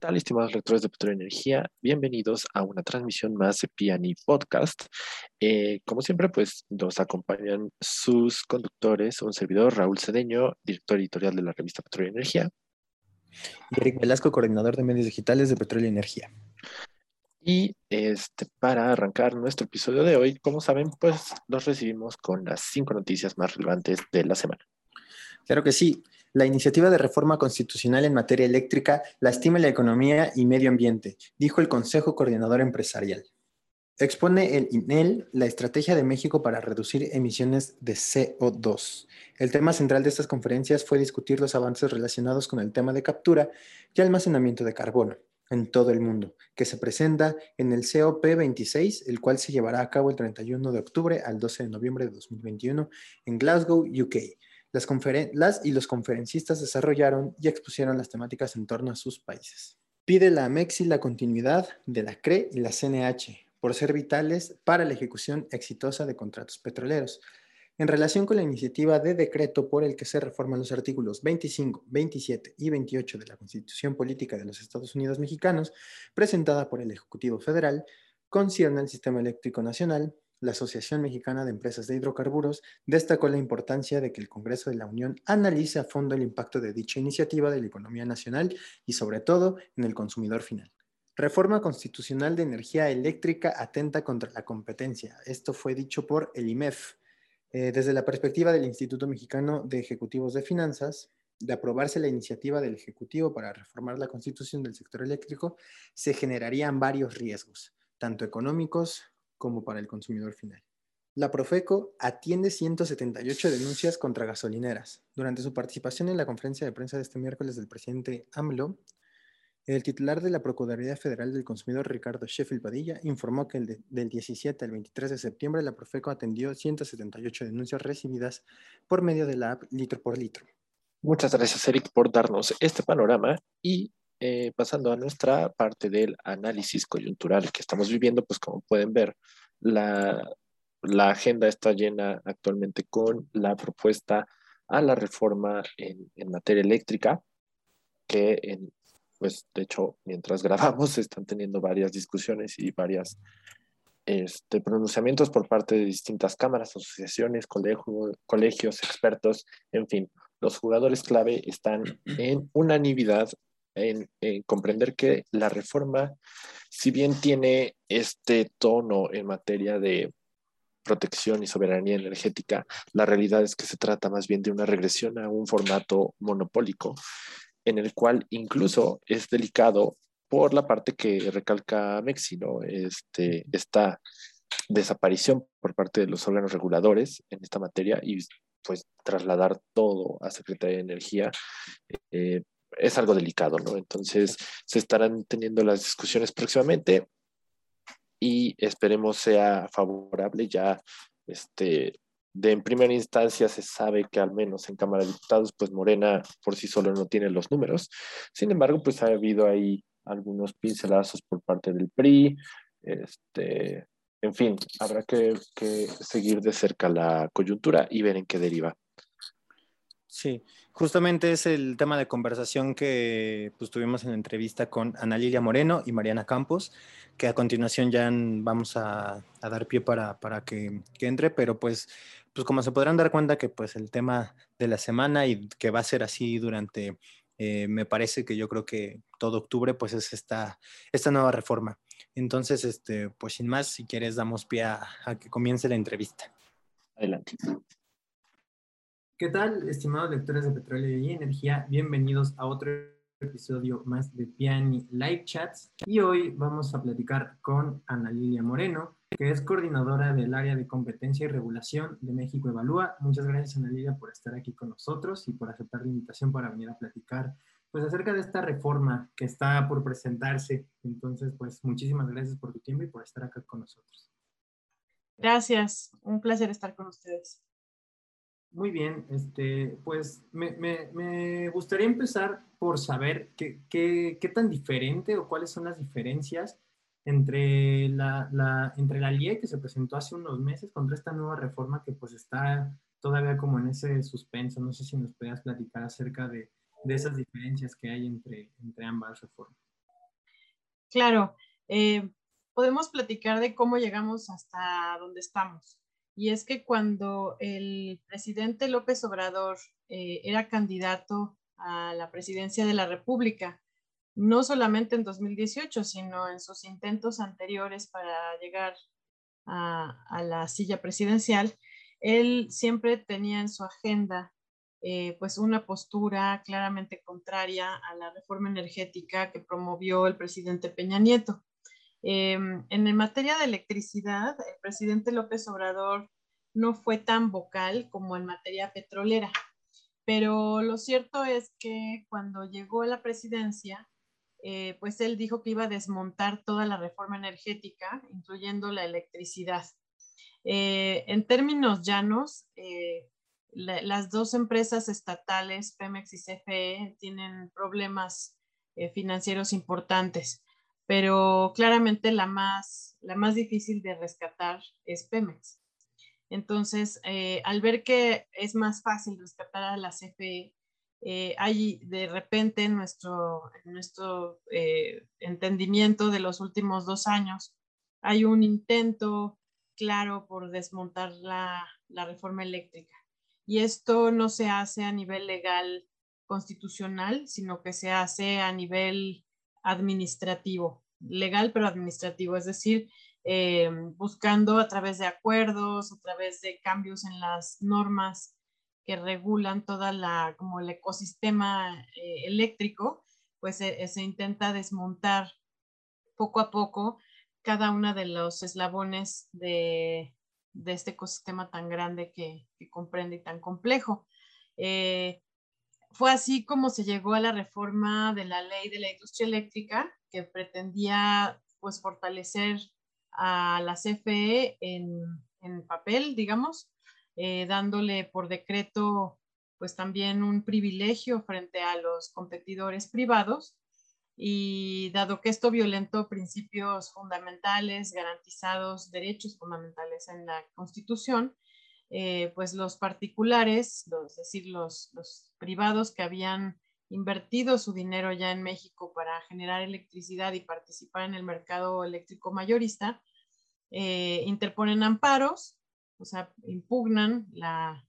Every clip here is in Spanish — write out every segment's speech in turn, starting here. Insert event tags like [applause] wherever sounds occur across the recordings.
tal, estimados lectores de Petróleo Energía? Bienvenidos a una transmisión más de Piani Podcast. Eh, como siempre, pues nos acompañan sus conductores, un servidor, Raúl Cedeño, director editorial de la revista Petróleo y Energía. Y Eric Velasco, coordinador de medios digitales de Petróleo Energía. Y este, para arrancar nuestro episodio de hoy, como saben, pues los recibimos con las cinco noticias más relevantes de la semana. Claro que sí. La iniciativa de reforma constitucional en materia eléctrica lastima la economía y medio ambiente, dijo el Consejo Coordinador Empresarial. Expone el INEL la estrategia de México para reducir emisiones de CO2. El tema central de estas conferencias fue discutir los avances relacionados con el tema de captura y almacenamiento de carbono en todo el mundo, que se presenta en el COP26, el cual se llevará a cabo el 31 de octubre al 12 de noviembre de 2021 en Glasgow, UK las, y los conferencistas desarrollaron y expusieron las temáticas en torno a sus países. Pide la AMEXI la continuidad de la CRE y la CNH por ser vitales para la ejecución exitosa de contratos petroleros. En relación con la iniciativa de decreto por el que se reforman los artículos 25, 27 y 28 de la Constitución Política de los Estados Unidos Mexicanos, presentada por el Ejecutivo Federal, concierne al Sistema Eléctrico Nacional, la Asociación Mexicana de Empresas de Hidrocarburos destacó la importancia de que el Congreso de la Unión analice a fondo el impacto de dicha iniciativa de la economía nacional y sobre todo en el consumidor final. Reforma constitucional de energía eléctrica atenta contra la competencia. Esto fue dicho por el IMEF. Eh, desde la perspectiva del Instituto Mexicano de Ejecutivos de Finanzas, de aprobarse la iniciativa del Ejecutivo para reformar la constitución del sector eléctrico, se generarían varios riesgos, tanto económicos como para el consumidor final. La Profeco atiende 178 denuncias contra gasolineras. Durante su participación en la conferencia de prensa de este miércoles del presidente AMLO, el titular de la Procuraduría Federal del Consumidor, Ricardo Sheffield Padilla, informó que del 17 al 23 de septiembre la Profeco atendió 178 denuncias recibidas por medio de la app Litro por Litro. Muchas gracias, Eric, por darnos este panorama y eh, pasando a nuestra parte del análisis coyuntural que estamos viviendo, pues como pueden ver, la, agenda está llena actualmente con la propuesta a la reforma en, materia eléctrica, que pues de hecho mientras [laughs] grabamos están teniendo varias discusiones y varias este, pronunciamientos por parte de distintas cámaras, asociaciones, colegios, expertos, en fin, los jugadores clave están en unanimidad en, comprender que la reforma, si bien tiene este tono en materia de protección y soberanía energética, la realidad es que se trata más bien de una regresión a un formato monopólico, en el cual incluso es delicado por la parte que recalca Mexi, ¿no? Este, esta desaparición por parte de los órganos reguladores en esta materia y pues trasladar todo a Secretaría de Energía eh, es algo delicado, ¿no? Entonces se estarán teniendo las discusiones próximamente y esperemos sea favorable ya este de en primera instancia se sabe que al menos en Cámara de Diputados pues Morena por sí solo no tiene los números. Sin embargo, pues ha habido ahí algunos pincelazos por parte del PRI, este, en fin, habrá que, que seguir de cerca la coyuntura y ver en qué deriva. Sí, justamente es el tema de conversación que pues, tuvimos en la entrevista con Ana Lilia Moreno y Mariana Campos, que a continuación ya vamos a, dar pie para, que, entre, pero pues, pues como se podrán dar cuenta que pues el tema de la semana y que va a ser así durante, eh, me parece que yo creo que todo octubre, pues es esta, esta nueva reforma. Entonces, este, pues sin más, si quieres, damos pie a que comience la entrevista. Adelante. ¿Qué tal, estimados lectores de Petróleo y Energía? Bienvenidos a otro episodio más de Piani Live Chats. Y hoy vamos a platicar con Ana Lilia Moreno, que es coordinadora del área de competencia y regulación de México Evalúa. Muchas gracias, Ana Lilia, por estar aquí con nosotros y por aceptar la invitación para venir a platicar pues acerca de esta reforma que está por presentarse. Entonces, pues muchísimas gracias por tu tiempo y por estar acá con nosotros. Gracias, un placer estar con ustedes. Muy bien, este, pues me, me, gustaría empezar por saber qué, qué, qué, tan diferente o cuáles son las diferencias entre la, la, entre la LIE que se presentó hace unos meses contra esta nueva reforma que pues está todavía como en ese suspenso. No sé si nos podías platicar acerca de, de esas diferencias que hay entre, entre ambas reformas. Claro, eh, podemos platicar de cómo llegamos hasta donde estamos. Y es que cuando el presidente López Obrador eh, era candidato a la presidencia de la República, no solamente en 2018, sino en sus intentos anteriores para llegar a, la silla presidencial, él siempre tenía en su agenda eh, pues una postura claramente contraria a la reforma energética que promovió el presidente Peña Nieto. Em, en materia de electricidad, el presidente López Obrador no fue tan vocal como en materia petrolera, pero lo cierto es que cuando llegó a la presidencia, eh, pues él dijo que iba a desmontar toda la reforma energética, incluyendo la electricidad. Eh, en términos llanos, eh, las dos empresas estatales, Pemex y CFE, tienen problemas financieros importantes, pero claramente la más, la más difícil de rescatar es Pemex. Entonces, al ver que es más fácil rescatar a la CFE, eh, hay de repente en nuestro, nuestro eh, entendimiento de los últimos dos años, hay un intento claro por desmontar la, la reforma eléctrica. Y esto no se hace a nivel legal constitucional, sino que se hace a nivel administrativo, legal pero administrativo, es decir, eh, buscando a través de acuerdos, a través de cambios en las normas que regulan toda la, como el ecosistema eh, eléctrico, pues se, intenta desmontar poco a poco cada uno de los eslabones de, de este ecosistema tan grande que, que comprende y tan complejo. Eh, fue así como se llegó a la reforma de la ley de la industria eléctrica que pretendía pues fortalecer a la CFE en, en papel, digamos, eh, dándole por decreto pues también un privilegio frente a los competidores privados. Y dado que esto violentó principios fundamentales, garantizados derechos fundamentales en la Constitución, eh, pues los particulares, es decir, los, los, privados que habían invertido su dinero ya en México para generar electricidad y participar en el mercado eléctrico mayorista, eh, interponen amparos o sea, impugnan la,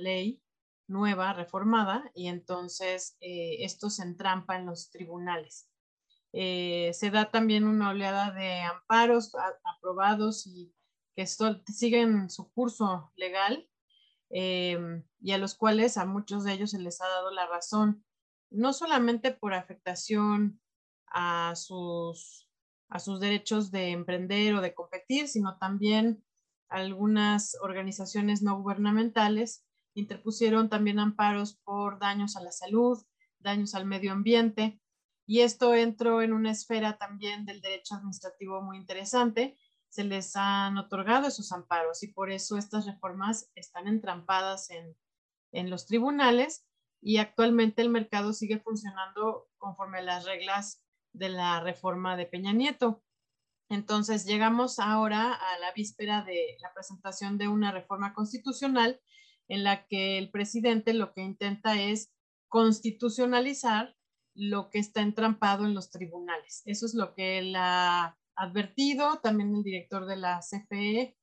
ley nueva, reformada, y entonces eh, esto se entrampa en los tribunales. Eh, se da también una oleada de amparos aprobados y que siguen su curso legal em, y a los cuales a muchos de ellos se les ha dado la razón, no solamente por afectación a sus, a sus derechos de emprender o de competir, sino también algunas organizaciones no gubernamentales interpusieron también amparos por daños a la salud, daños al medio ambiente, y esto entró en una esfera también del derecho administrativo muy interesante. Se les han otorgado esos amparos y por eso estas reformas están entrampadas en, en los tribunales y actualmente el mercado sigue funcionando conforme a las reglas de la reforma de Peña Nieto. Entonces, llegamos ahora a la víspera de la presentación de una reforma constitucional en la que el presidente lo que intenta es constitucionalizar lo que está entrampado en los tribunales. Eso es lo que él ha advertido, también el director de la CFE,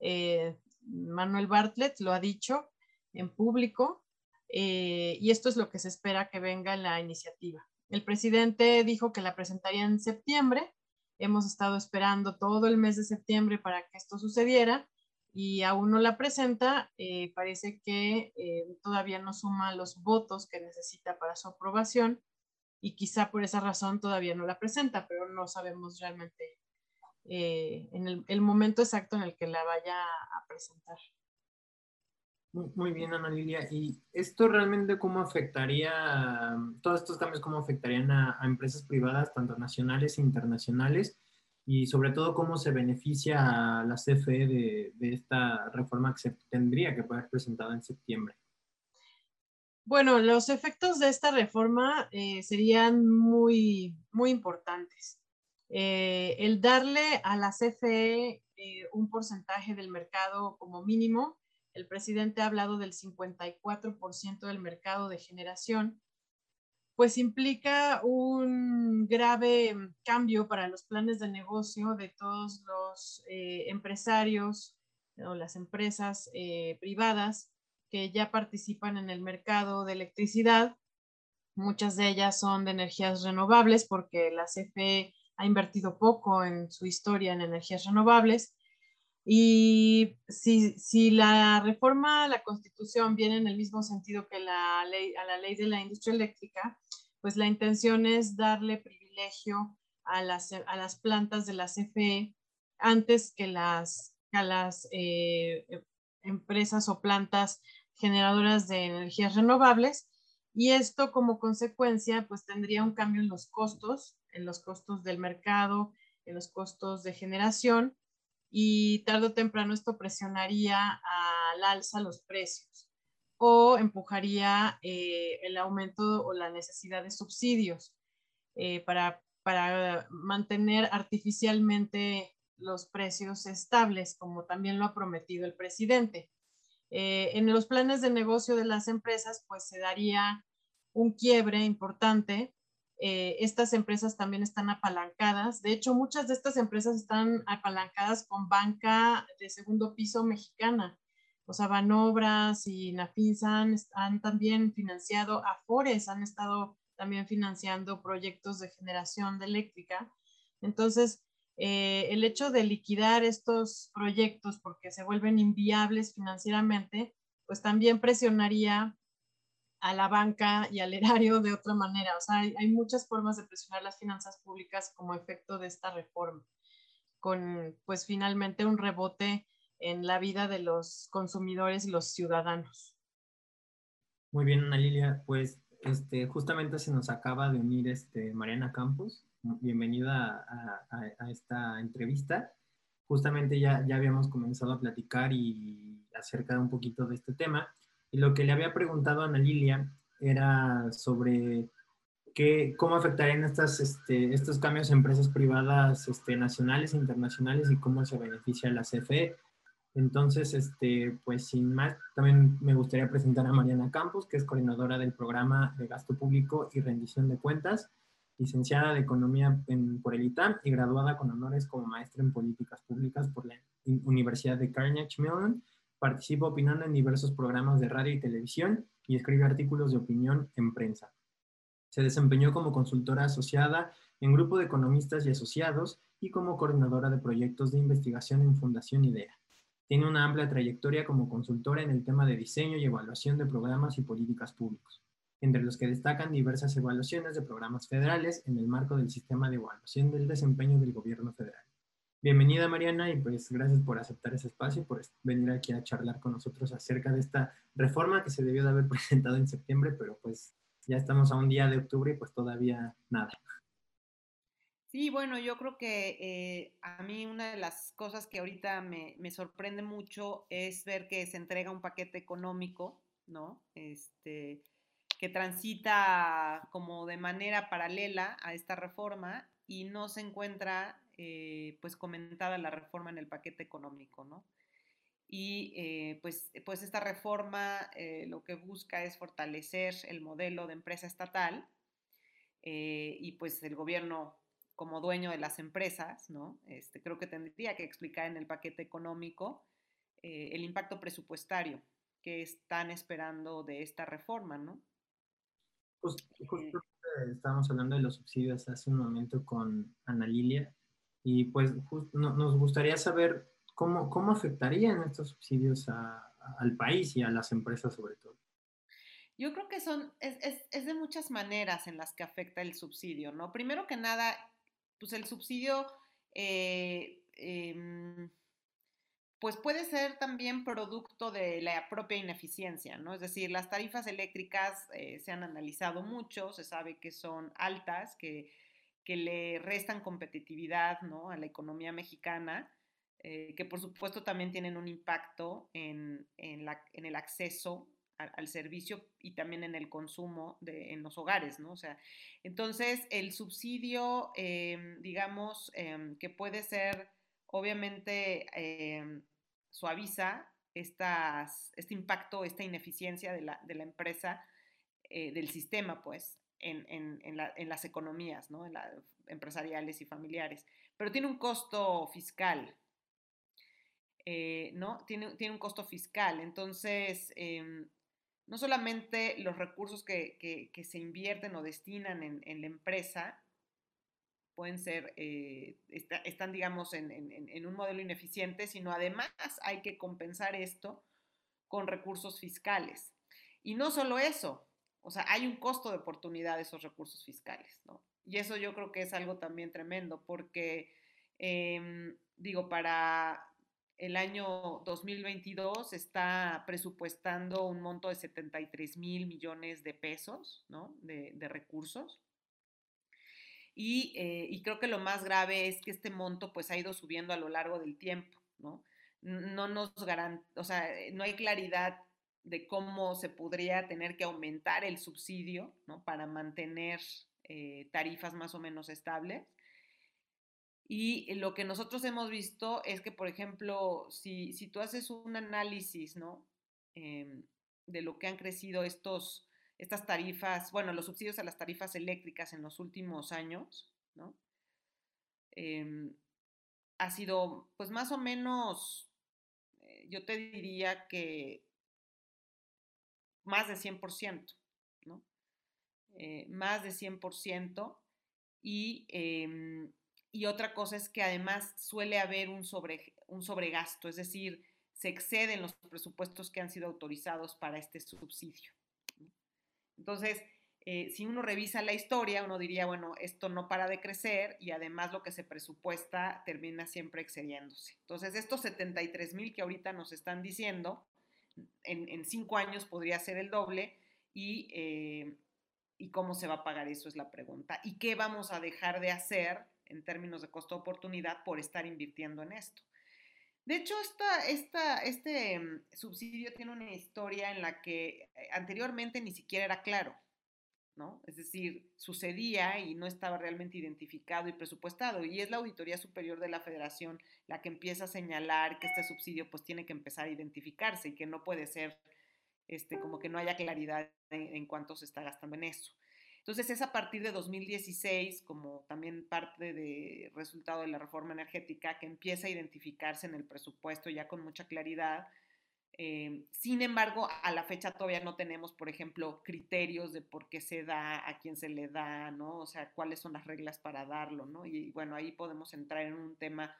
eh, Manuel Bartlett, lo ha dicho en público, eh, y esto es lo que se espera que venga en la iniciativa. El presidente dijo que la presentaría en septiembre Hemos estado esperando todo el mes de septiembre para que esto sucediera y aún no la presenta. Eh, parece que eh, todavía no suma los votos que necesita para su aprobación y quizá por esa razón todavía no la presenta, pero no sabemos realmente eh, en el, momento exacto en el que la vaya a presentar. Muy, bien, Ana Lilia. ¿Y esto realmente cómo afectaría, todos estos cambios, cómo afectarían a, empresas privadas, tanto nacionales e internacionales? Y sobre todo, ¿cómo se beneficia a la CFE de, esta reforma que se tendría que poder presentada en septiembre? Bueno, los efectos de esta reforma eh, serían muy, muy importantes. Eh, el darle a la CFE eh, un porcentaje del mercado como mínimo el presidente ha hablado del 54% del mercado de generación, pues implica un grave cambio para los planes de negocio de todos los eh, empresarios o las empresas privadas que ya participan en el mercado de electricidad. Muchas de ellas son de energías renovables porque la CFE ha invertido poco en su historia en energías renovables. Y si, si, la reforma a la Constitución viene en el mismo sentido que la ley, a la ley de la industria eléctrica, pues la intención es darle privilegio a las, a las plantas de la CFE antes que las, a las eh, empresas o plantas generadoras de energías renovables. Y esto como consecuencia, pues tendría un cambio en los costos, en los costos del mercado, en los costos de generación y tarde o temprano esto presionaría al alza los precios o empujaría eh, el aumento o la necesidad de subsidios eh, para, para mantener artificialmente los precios estables, como también lo ha prometido el presidente. Eh, en los planes de negocio de las empresas, pues se daría un quiebre importante. Eh, estas empresas también están apalancadas. De hecho, muchas de estas empresas están apalancadas con banca de segundo piso mexicana. O sea, Banobras y Nafinsan han también financiado, Afores han estado también financiando proyectos de generación de eléctrica. Entonces, eh, el hecho de liquidar estos proyectos porque se vuelven inviables financieramente, pues también presionaría a la banca y al erario de otra manera. O sea, hay, hay, muchas formas de presionar las finanzas públicas como efecto de esta reforma, con pues finalmente un rebote en la vida de los consumidores y los ciudadanos. Muy bien, Ana Lilia, pues este, justamente se nos acaba de unir este, Mariana Campos, bienvenida a, esta entrevista. Justamente ya, ya habíamos comenzado a platicar y acerca un poquito de este tema. Y lo que le había preguntado a Ana Lilia era sobre qué, cómo afectarían estas, este, estos cambios a empresas privadas este, nacionales e internacionales y cómo se beneficia la CFE. Entonces, este, pues sin más, también me gustaría presentar a Mariana Campos, que es coordinadora del programa de gasto público y rendición de cuentas licenciada de Economía por el ITAM y graduada con honores como maestra en Políticas Públicas por la Universidad de Carnegie Mellon. Participa opinando en diversos programas de radio y televisión y escribe artículos de opinión en prensa. Se desempeñó como consultora asociada en Grupo de Economistas y Asociados y como coordinadora de proyectos de investigación en Fundación IDEA. Tiene una amplia trayectoria como consultora en el tema de diseño y evaluación de programas y políticas públicos entre los que destacan diversas evaluaciones de programas federales en el marco del sistema de evaluación del desempeño del gobierno federal. Bienvenida Mariana y pues gracias por aceptar ese espacio y por venir aquí a charlar con nosotros acerca de esta reforma que se debió de haber [laughs] presentado en septiembre, pero pues ya estamos a un día de octubre y pues todavía nada. Sí, bueno, yo creo que eh, a mí una de las cosas que ahorita me, me, sorprende mucho es ver que se entrega un paquete económico, ¿no? Este, que transita como de manera paralela a esta reforma y no se encuentra eh, pues comentada la reforma en el paquete económico, ¿no? Y eh, pues, pues esta reforma eh, lo que busca es fortalecer el modelo de empresa estatal y pues el gobierno como dueño de las empresas, ¿no? Este, creo que tendría que explicar en el paquete económico el impacto presupuestario que están esperando de esta reforma, ¿no? Justo, estábamos hablando de los subsidios hace un momento con Ana Lilia y pues nos gustaría saber cómo, cómo afectarían estos subsidios al país y a las empresas sobre todo. Yo creo que son, es, es, es, de muchas maneras en las que afecta el subsidio, ¿no? Primero que nada, pues el subsidio eh, eh, pues puede ser también producto de la propia ineficiencia, ¿no? Es decir, las tarifas eléctricas eh, se han analizado mucho, se sabe que son altas, que, que le restan competitividad, ¿no? A la economía mexicana, eh, que por supuesto también tienen un impacto en, en, la, en el acceso al, servicio y también en el consumo de, en los hogares, ¿no? O sea, entonces el subsidio, em, digamos, em, que puede ser obviamente em, suaviza estas, este impacto, esta ineficiencia de la, de la empresa, eh, del sistema, pues. En, las economías, ¿no? en empresariales y familiares, pero tiene un costo fiscal. Eh, ¿no? Tiene, tiene, un costo fiscal. Entonces, em, no solamente los recursos que, se invierten o destinan en, la empresa pueden ser, eh, están, digamos, en, en, un modelo ineficiente, sino además hay que compensar esto con recursos fiscales. Y no solo eso, o sea, hay un costo de oportunidad de esos recursos fiscales, ¿no? Y eso yo creo que es algo también tremendo, porque, em, digo, para el año 2022 está presupuestando un monto de 73 mil millones de pesos, ¿no? De, recursos. Y, eh, y, creo que lo más grave es que este monto pues ha ido subiendo a lo largo del tiempo, ¿no? No nos garant o sea, no hay claridad de cómo se podría tener que aumentar el subsidio ¿no? para mantener eh, tarifas más o menos estables. Y lo que nosotros hemos visto es que, por ejemplo, si, si tú haces un análisis ¿no? Em, de lo que han crecido estos, estas tarifas, bueno, los subsidios a las tarifas eléctricas en los últimos años, ¿no? Em, ha sido, pues más o menos, eh, yo te diría que más de 100%, ¿no? Eh, más de 100%. Y, em, y otra cosa es que además suele haber un, sobre, un sobregasto, es decir, se exceden los presupuestos que han sido autorizados para este subsidio. Entonces, eh, si uno revisa la historia, uno diría, bueno, esto no para de crecer y además lo que se presupuesta termina siempre excediéndose. Entonces, estos 73 mil que ahorita nos están diciendo, en, cinco años podría ser el doble eh, y, cómo se va a pagar eso es la pregunta. ¿Y qué vamos a dejar de hacer en términos de costo-oportunidad por estar invirtiendo en esto? De hecho, este mm, subsidio tiene una historia en la que eh, anteriormente ni siquiera era claro. Es decir, sucedía y no estaba realmente identificado y presupuestado. Y es la Auditoría Superior de la Federación la que empieza a señalar que este subsidio pues tiene que empezar a identificarse y que no puede ser este, como que no haya claridad en, cuánto se está gastando en eso. Entonces es a partir de 2016, como también parte de resultado de la reforma energética, que empieza a identificarse en el presupuesto ya con mucha claridad Em, sin embargo, a la fecha todavía no tenemos, por ejemplo, criterios de por qué se da, a quién se le da, ¿no? O sea, cuáles son las reglas para darlo, ¿no? Y bueno, ahí podemos entrar en un tema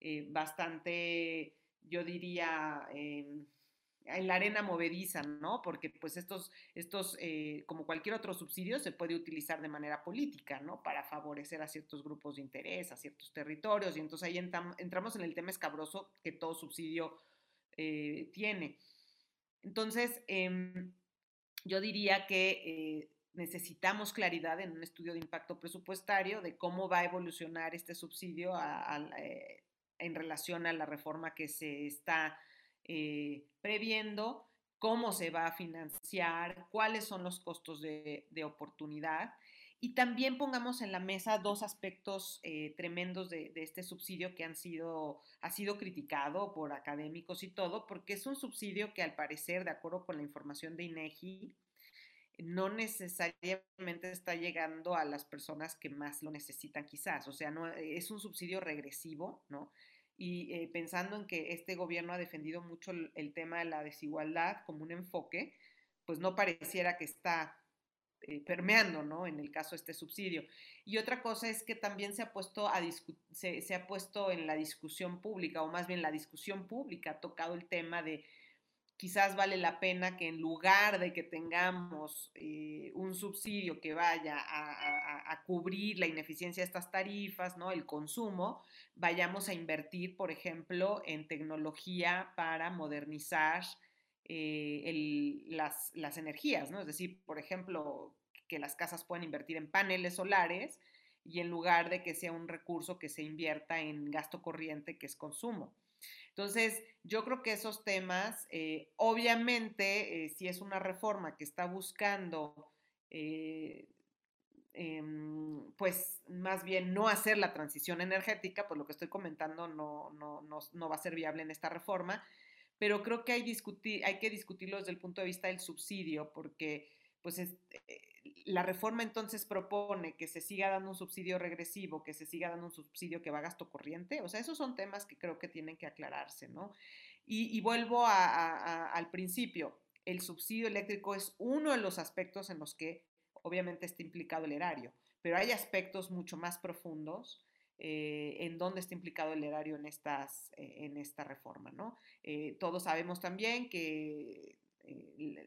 eh, bastante, yo diría, em, en la arena movediza, ¿no? Porque pues estos, estos eh, como cualquier otro subsidio, se puede utilizar de manera política, ¿no? Para favorecer a ciertos grupos de interés, a ciertos territorios, y entonces ahí entramos en el tema escabroso que todo subsidio eh, tiene. Entonces, em, yo diría que eh, necesitamos claridad en un estudio de impacto presupuestario de cómo va a evolucionar este subsidio eh, en relación a la reforma que se está previendo, cómo se va a financiar, cuáles son los costos de oportunidad y también pongamos en la mesa dos aspectos eh, tremendos de, este subsidio que han sido, ha sido criticado por académicos y todo, porque es un subsidio que al parecer, de acuerdo con la información de INEGI, no necesariamente está llegando a las personas que más lo necesitan quizás. O sea, no, es un subsidio regresivo, ¿no? Y eh, pensando en que este gobierno ha defendido mucho el tema de la desigualdad como un enfoque, pues no pareciera que está eh, permeando, ¿no? En el caso de este subsidio. Y otra cosa es que también se ha puesto a se, ha puesto en la discusión pública, o más bien la discusión pública ha tocado el tema de quizás vale la pena que en lugar de que tengamos eh, un subsidio que vaya a, a, cubrir la ineficiencia de estas tarifas, ¿no? El consumo, vayamos a invertir, por ejemplo, en tecnología para modernizar eh, las, energías, ¿no? Es decir, por ejemplo, que las casas puedan invertir en paneles solares y en lugar de que sea un recurso que se invierta en gasto corriente, que es consumo. Entonces, yo creo que esos temas, eh, obviamente, eh, si es una reforma que está buscando, em, pues más bien no hacer la transición energética, pues lo que estoy comentando no, no, no, no va a ser viable en esta reforma, pero creo que hay, discutir, hay que discutirlo desde el punto de vista del subsidio, porque pues eh, la reforma entonces propone que se siga dando un subsidio regresivo, que se siga dando un subsidio que va a gasto corriente. O sea, esos son temas que creo que tienen que aclararse, ¿no? Y, vuelvo al principio, el subsidio eléctrico es uno de los aspectos en los que obviamente está implicado el erario, pero hay aspectos mucho más profundos eh, en donde está implicado el erario en, eh, esta reforma. ¿no? Eh, todos sabemos también que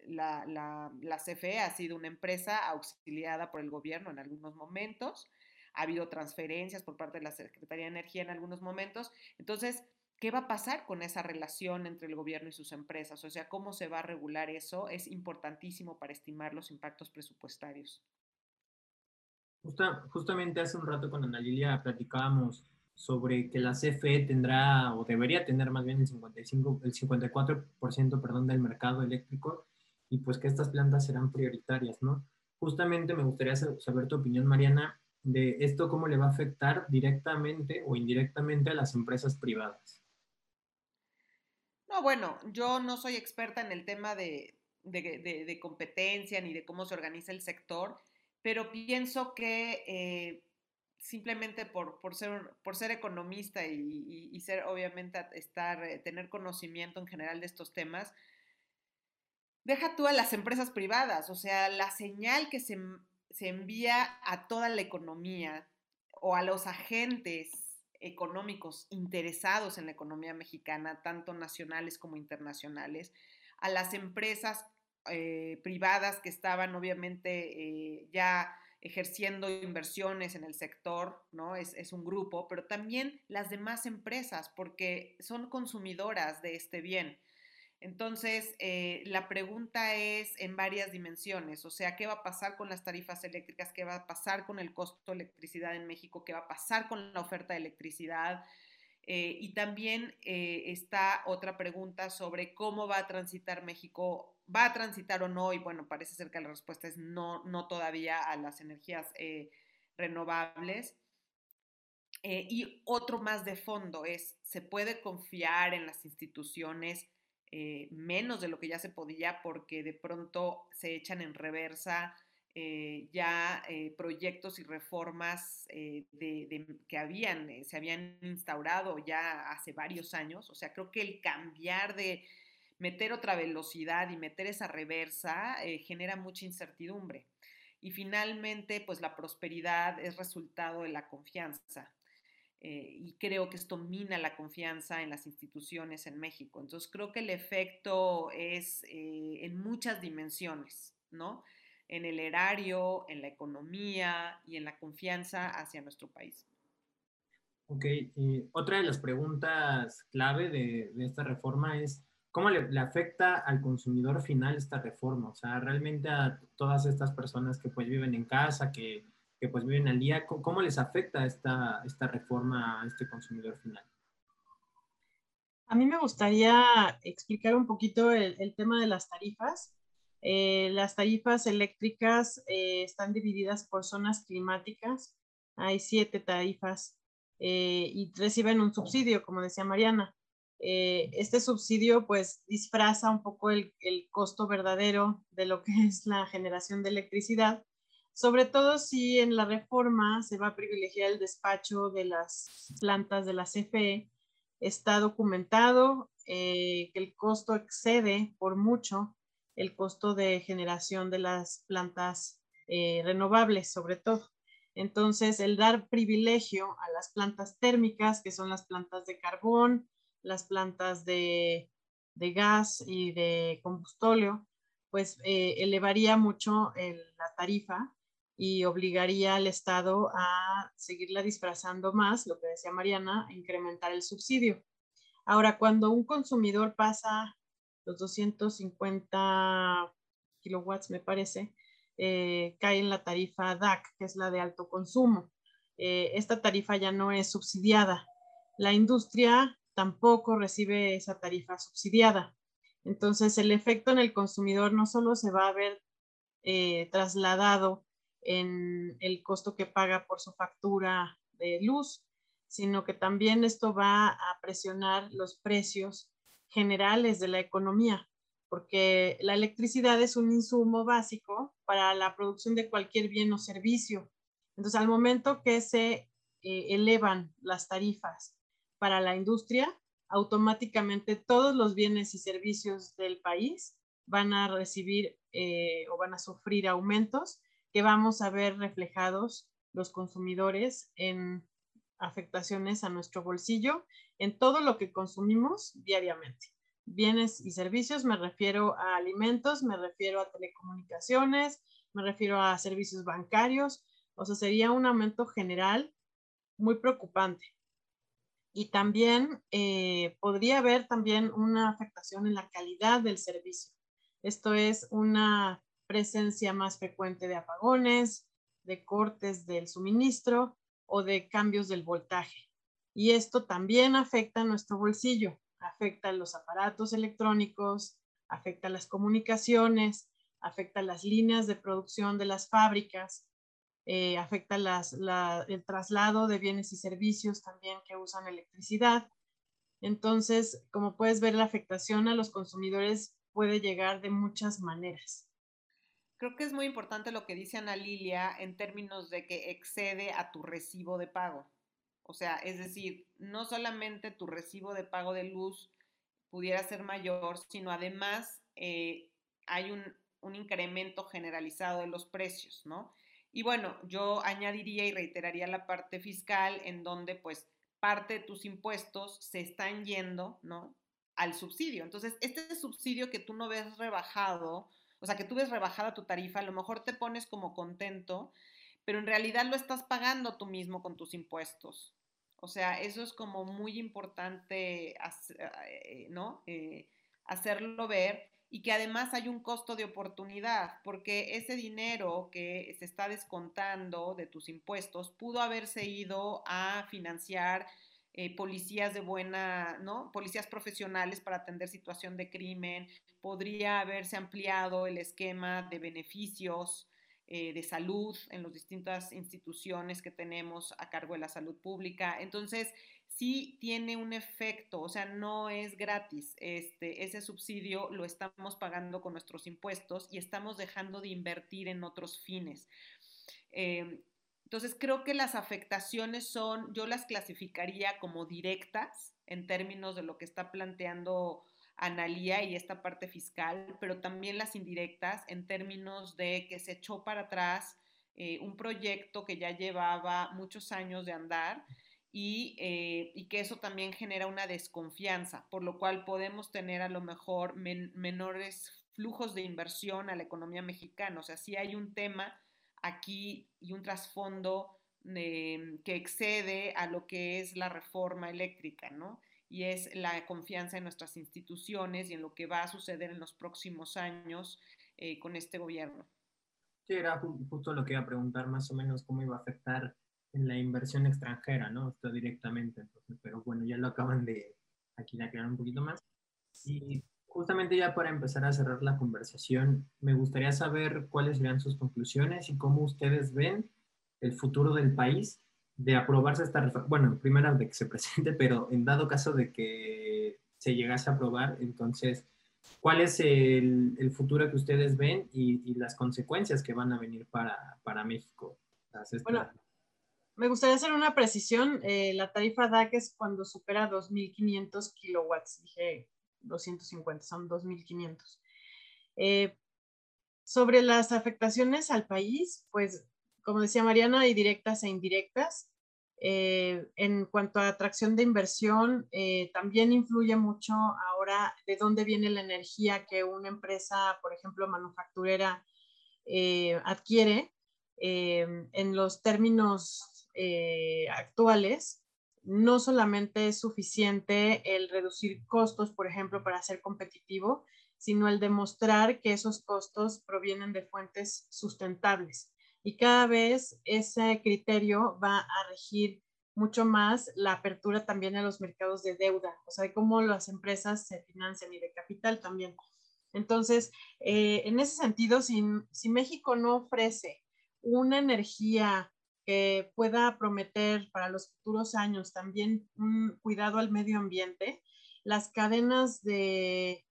la, la, CFE ha sido una empresa auxiliada por el gobierno en algunos momentos, ha habido transferencias por parte de la Secretaría de Energía en algunos momentos, entonces ¿Qué va a pasar con esa relación entre el gobierno y sus empresas? O sea, ¿cómo se va a regular eso? Es importantísimo para estimar los impactos presupuestarios. Justamente hace un rato con Ana Lilia platicábamos sobre que la CFE tendrá o debería tener más bien el, 55, el 54% perdón, del mercado eléctrico y pues que estas plantas serán prioritarias, ¿no? Justamente me gustaría saber tu opinión, Mariana, de esto cómo le va a afectar directamente o indirectamente a las empresas privadas. No, bueno, yo no soy experta en el tema de, competencia ni de cómo se organiza el sector, pero pienso que eh, simplemente por, ser, por ser economista y, ser, obviamente, estar, eh, tener conocimiento en general de estos temas, deja tú a las empresas privadas, o sea, la señal que se, se envía a toda la economía o a los agentes económicos interesados en la economía mexicana, tanto nacionales como internacionales, a las empresas eh, privadas que estaban obviamente eh, ya ejerciendo inversiones en el sector, ¿no? Es, es, un grupo, pero también las demás empresas, porque son consumidoras de este bien. Entonces, eh, la pregunta es en varias dimensiones, o sea, ¿qué va a pasar con las tarifas eléctricas? ¿Qué va a pasar con el costo de electricidad en México? ¿Qué va a pasar con la oferta de electricidad? Eh, y también eh, está otra pregunta sobre cómo va a transitar México, va a transitar o no, y bueno, parece ser que la respuesta es no, no todavía a las energías renovables. y otro más de fondo es, ¿se puede confiar en las instituciones? Eh, menos de lo que ya se podía porque de pronto se echan en reversa eh, ya eh, proyectos y reformas que habían, se habían instaurado ya hace varios años. O sea, creo que el cambiar de meter otra velocidad y meter esa reversa genera mucha incertidumbre. Y finalmente, pues la prosperidad es resultado de la confianza. Eh, y creo que esto mina la confianza en las instituciones en México. Entonces creo que el efecto es eh, en muchas dimensiones, ¿no? En el erario, en la economía y en la confianza hacia nuestro país. Ok, otra de las preguntas clave de, esta reforma es, ¿cómo le, le, afecta al consumidor final esta reforma? O sea, realmente a todas estas personas que pues viven en casa, que que pues viven al día, ¿cómo les afecta esta, esta reforma a este consumidor final? A mí me gustaría explicar un poquito el, tema de las tarifas. Eh, las tarifas eléctricas eh, están divididas por zonas climáticas. Hay siete tarifas eh, y reciben un subsidio, como decía Mariana. este subsidio pues disfraza un poco el, el costo verdadero de lo que [laughs] es la generación de electricidad sobre todo si en la reforma se va a privilegiar el despacho de las plantas de la CFE, está documentado que el costo excede por mucho el costo de generación de las plantas eh, renovables, sobre todo. Entonces, el dar privilegio a las plantas térmicas, que son las plantas de carbón, las plantas de, gas y de combustóleo, pues eh, elevaría mucho la tarifa y obligaría al Estado a seguirla disfrazando más, lo que decía Mariana, incrementar el subsidio. Ahora, cuando un consumidor pasa los 250 kilowatts, me parece, eh, cae en la tarifa DAC, que es la de alto consumo. Eh, esta tarifa ya no es subsidiada. La industria tampoco recibe esa tarifa subsidiada. Entonces, el efecto en el consumidor no solo se va a ver eh, trasladado en el costo que paga por su factura de luz, sino que también esto va a presionar los precios generales de la economía, porque la electricidad es un insumo básico para la producción de cualquier bien o servicio. Entonces, al momento que se eh, elevan las tarifas para la industria, automáticamente todos los bienes y servicios del país van a recibir eh, o van a sufrir aumentos que vamos a ver reflejados los consumidores en afectaciones a nuestro bolsillo en todo lo que consumimos diariamente. Bienes y servicios, me refiero a alimentos, me refiero a telecomunicaciones, me refiero a servicios bancarios, o sea, sería un aumento general muy preocupante. Y también eh, podría haber también una afectación en la calidad del servicio. Esto es una presencia más frecuente de apagones, de cortes del suministro o de cambios del voltaje. Y esto también afecta a nuestro bolsillo, afecta a los aparatos electrónicos, afecta a las comunicaciones, afecta a las líneas de producción de las fábricas, eh, afecta el traslado de bienes y servicios también que usan electricidad. Entonces, como puedes ver, la afectación a los consumidores puede llegar de muchas maneras. Creo que es muy importante lo que dice Ana Lilia en términos de que excede a tu recibo de pago. O sea, es decir, no solamente tu recibo de pago de luz pudiera ser mayor, sino además eh, hay un, un incremento generalizado de los precios, ¿no? Y bueno, yo añadiría y reiteraría la parte fiscal en donde pues parte de tus impuestos se están yendo, ¿no? Al subsidio. Entonces, este subsidio que tú no ves rebajado, o sea, que tú ves rebajada tu tarifa, a lo mejor te pones como contento, pero en realidad lo estás pagando tú mismo con tus impuestos. O sea, eso es como muy importante, eh, ¿no? Eh, hacerlo ver y que además hay un costo de oportunidad, porque ese dinero que se está descontando de tus impuestos pudo haberse ido a financiar eh, policías de buena, ¿no? Policías profesionales para atender situación de crimen, podría haberse ampliado el esquema de beneficios eh, de salud en las distintas instituciones que tenemos a cargo de la salud pública. Entonces, sí tiene un efecto, o sea, no es gratis. Este, ese subsidio lo estamos pagando con nuestros impuestos y estamos dejando de invertir en otros fines. Em, entonces, creo que las afectaciones son, yo las clasificaría como directas en términos de lo que está planteando Analía y esta parte fiscal, pero también las indirectas en términos de que se echó para atrás eh, un proyecto que ya llevaba muchos años de andar eh, y, que eso también genera una desconfianza, por lo cual podemos tener a lo mejor menores flujos de inversión a la economía mexicana. O sea, sí hay un tema aquí y un trasfondo que excede a lo que es la reforma eléctrica, ¿no? Y es la confianza en nuestras instituciones y en lo que va a suceder en los próximos años eh, con este gobierno. Sí, era justo lo que iba a preguntar, más o menos cómo iba a afectar en la inversión extranjera, ¿no? Esto directamente, entonces, pero bueno, ya lo acaban de aquí de aclarar un poquito más. Y justamente ya para empezar a cerrar la conversación, me gustaría saber cuáles serían sus conclusiones y cómo ustedes ven el futuro del país de aprobarse esta reforma. Bueno, primero de que se [laughs] presente, pero en dado caso de que se llegase a aprobar, entonces, ¿cuál es el, futuro que ustedes ven y, y, las consecuencias que van a venir para, para México? Bueno, me gustaría hacer una precisión. Eh, la tarifa DAC es cuando supera 2.500 kilowatts. Dije 250, son 2.500. Eh, sobre las afectaciones al país, pues, como decía Mariana, hay directas e indirectas. Eh, en cuanto a atracción de inversión, también influye mucho ahora de dónde viene la energía que una empresa, por ejemplo, manufacturera, adquiere. en los términos eh, actuales, no solamente es suficiente el reducir costos, por ejemplo, para ser competitivo, sino el demostrar que esos costos provienen de fuentes sustentables. Y cada vez ese criterio va a regir mucho más la apertura también a los mercados de deuda, o sea, cómo las empresas se financian y de capital también. Entonces, eh, en ese sentido, si, si México no ofrece una energía que pueda prometer para los futuros años también un cuidado al medio ambiente, las cadenas de,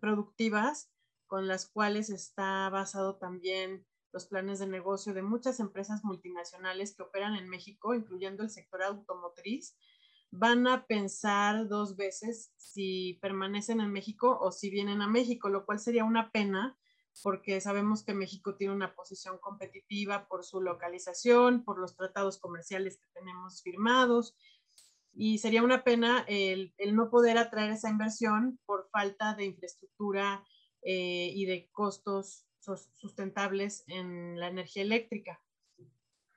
productivas con las cuales está basado también los planes de negocio de muchas empresas multinacionales que operan en México, incluyendo el sector automotriz, van a pensar dos veces si permanecen en México o si vienen a México, lo cual sería una pena porque sabemos que México tiene una posición competitiva por su localización, por los tratados comerciales que tenemos firmados, y sería una pena el, no poder atraer esa inversión por falta de infraestructura eh, y de costos sustentables en la energía eléctrica.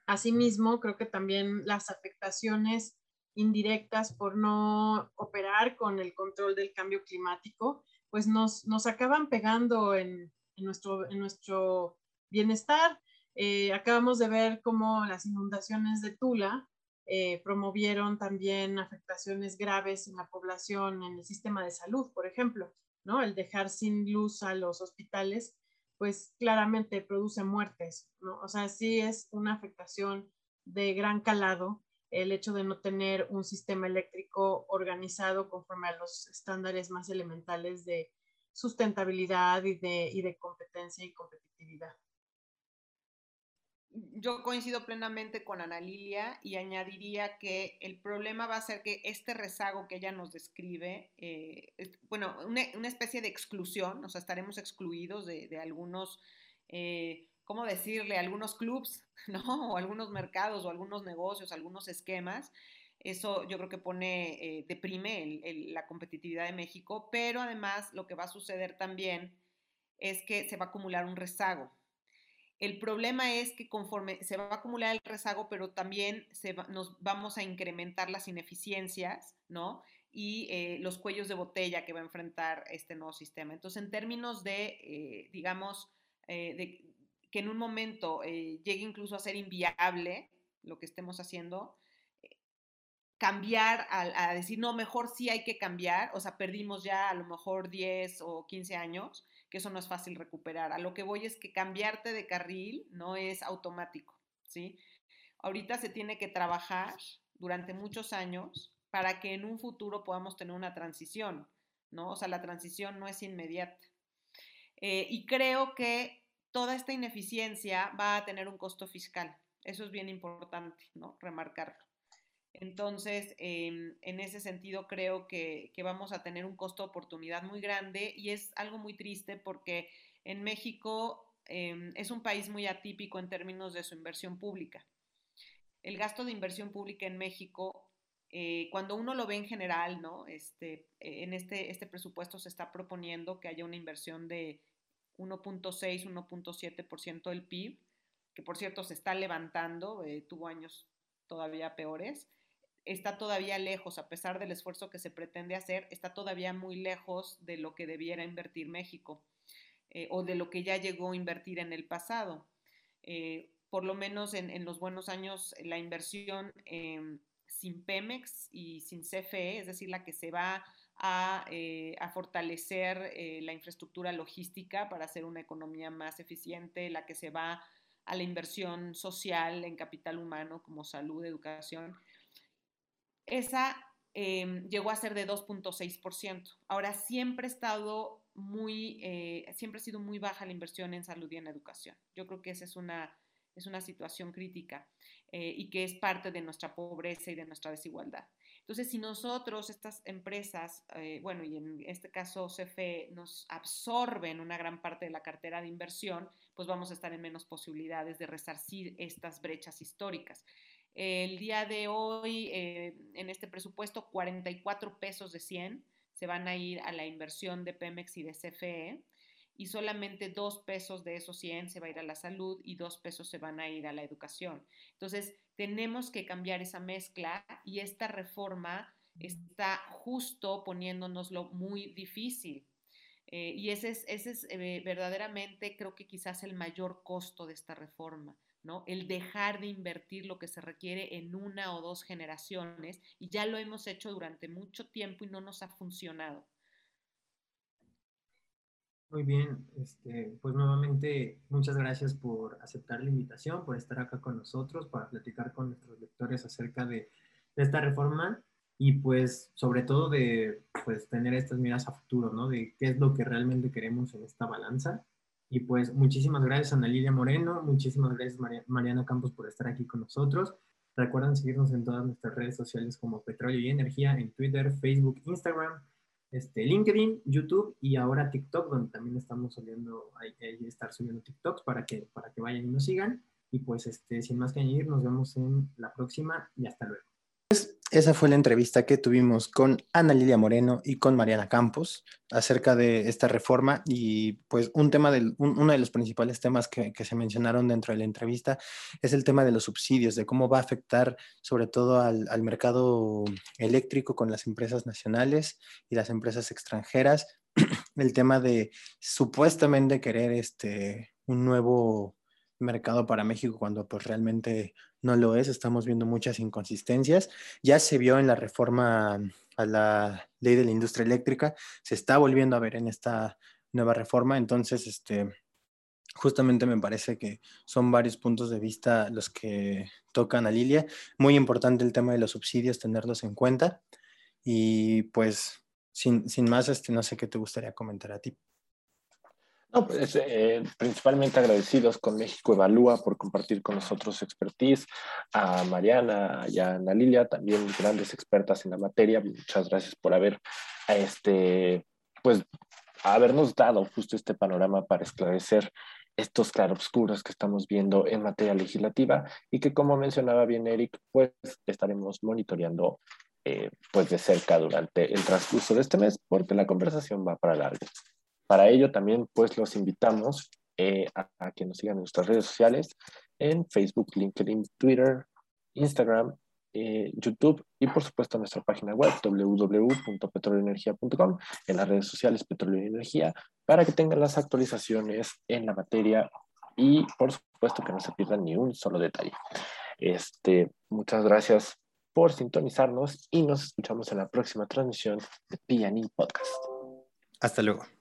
Asimismo, creo que también las afectaciones indirectas por no operar con el control del cambio climático, pues nos, nos acaban pegando en, en, nuestro, en nuestro bienestar. Eh, acabamos de ver cómo las inundaciones de Tula eh, promovieron también afectaciones graves en la población, en el sistema de salud, por ejemplo, ¿no? El dejar sin luz a los hospitales pues claramente produce muertes, ¿no? O sea, sí es una afectación de gran calado el hecho de no tener un sistema eléctrico organizado conforme a los estándares más elementales de sustentabilidad y de, y de competencia y competitividad yo coincido plenamente con Ana Lilia y añadiría que el problema va a ser que este rezago que ella nos describe, eh, bueno, una, especie de exclusión, o sea, estaremos excluidos de, algunos, eh, ¿cómo decirle? Algunos clubs, [laughs] ¿no? O algunos mercados o algunos negocios, algunos esquemas. Eso yo creo que pone, eh, deprime la competitividad de México, pero además lo que va a suceder también es que se va a acumular un rezago. El problema es que conforme se va a acumular el rezago, pero también se nos vamos a incrementar las ineficiencias, ¿no? Y eh, los cuellos de botella que va a enfrentar este nuevo sistema. Entonces, en términos de, eh, digamos, eh, de que en un momento llegue incluso a ser inviable lo que estemos haciendo, cambiar a, a, decir, no, mejor sí hay que cambiar, o sea, perdimos ya a lo mejor 10 o 15 años, que eso no es fácil recuperar. A lo que voy es que cambiarte de carril no es automático, ¿sí? Ahorita se tiene que trabajar durante muchos años para que en un futuro podamos tener una transición, ¿no? O sea, la transición no es inmediata. Eh, y creo que toda esta ineficiencia va a tener un costo fiscal. Eso es bien importante, ¿no? Remarcarlo. Entonces, em, en ese sentido, creo que, vamos a tener un costo de oportunidad muy grande y es algo muy triste porque en México em, es un país muy atípico en términos de su inversión pública. El gasto de inversión pública en México, eh, cuando uno lo ve en general, ¿no? Este, en este, este presupuesto se está proponiendo que haya una inversión de 1.6, 1.7% del PIB, que por cierto se está levantando, eh, tuvo años todavía peores está todavía lejos, a pesar del esfuerzo que se pretende hacer, está todavía muy lejos de lo que debiera invertir México eh, o de lo que ya llegó a invertir en el pasado. Eh, por lo menos en, los buenos años, la inversión sin Pemex y sin CFE, es decir, la que se va a, eh, a fortalecer la infraestructura logística para hacer una economía más eficiente, la que se va a la inversión social en capital humano como salud, educación, esa em, llegó a ser de 2.6%. Ahora, siempre ha estado muy, eh, siempre ha sido muy baja la inversión en salud y en educación. Yo creo que esa es una, es una situación crítica eh, y que es parte de nuestra pobreza y de nuestra desigualdad. Entonces, si nosotros, estas empresas, eh, bueno, y en este caso CFE, nos absorben una gran parte de la cartera de inversión, pues vamos a estar en menos posibilidades de resarcir estas brechas históricas. El día de hoy, eh, en este presupuesto, 44 pesos de 100 se van a ir a la inversión de Pemex y de CFE y solamente 2 pesos de esos 100 se va a ir a la salud y 2 pesos se van a ir a la educación. Entonces, tenemos que cambiar esa mezcla y esta reforma está justo poniéndonoslo muy difícil. Eh, y ese es, ese es eh, verdaderamente, creo que quizás el mayor costo de esta reforma el dejar de invertir lo que se requiere en una o dos generaciones y ya lo hemos hecho durante mucho tiempo y no nos ha funcionado. Muy bien, este, pues nuevamente muchas gracias por aceptar la invitación, por estar acá con nosotros, para platicar con nuestros lectores acerca de, esta reforma y pues sobre todo de pues tener estas miras a futuro, ¿no? De qué es lo que realmente queremos en esta balanza. Y pues muchísimas gracias Ana Lilia Moreno, muchísimas gracias Mariana Campos por estar aquí con nosotros. Recuerden seguirnos en todas nuestras redes sociales como Petróleo y Energía, en Twitter, Facebook, Instagram, este, LinkedIn, YouTube y ahora TikTok, donde también estamos subiendo, hay, que estar subiendo TikToks para que, para que vayan y nos sigan. Y pues este, sin más que añadir, nos vemos en la próxima y hasta luego. Esa fue la entrevista que tuvimos con Ana Lilia Moreno y con Mariana Campos acerca de esta reforma y pues un tema del, uno de los principales temas que, se mencionaron dentro de la entrevista es el tema de los subsidios, de cómo va a afectar sobre todo al, al mercado eléctrico con las empresas nacionales y las empresas extranjeras, [clears throat] el tema de supuestamente querer este, un nuevo mercado para México cuando pues realmente no lo es. Estamos viendo muchas inconsistencias. Ya se vio en la reforma a la ley de la industria eléctrica, se está volviendo a ver en esta nueva reforma. Entonces, este, justamente me parece que son varios puntos de vista los que tocan a Lilia. Muy importante el tema de los subsidios, tenerlos en cuenta. Y pues, sin, sin más, este, no sé qué te gustaría comentar a ti. No, pues eh, principalmente agradecidos con México Evalúa por compartir con nosotros su expertise, a Mariana y a Ana Lilia, también grandes expertas en la materia. Muchas gracias por haber, este, pues, habernos dado justo este panorama para esclarecer estos claroscuros que estamos viendo en materia legislativa y que, como mencionaba bien Eric, pues estaremos monitoreando eh, pues de cerca durante el transcurso de este mes porque la conversación va para largo. Para ello también pues los invitamos eh, a, que nos sigan en nuestras redes sociales, en Facebook, LinkedIn, Twitter, Instagram, eh, YouTube y por supuesto nuestra página web www.petroleenergia.com en las redes sociales Petróleo y Energía para que tengan las actualizaciones en la materia y por supuesto que no se pierdan ni un solo detalle. Este, muchas gracias por sintonizarnos y nos escuchamos en la próxima transmisión de PNI Podcast. Hasta luego.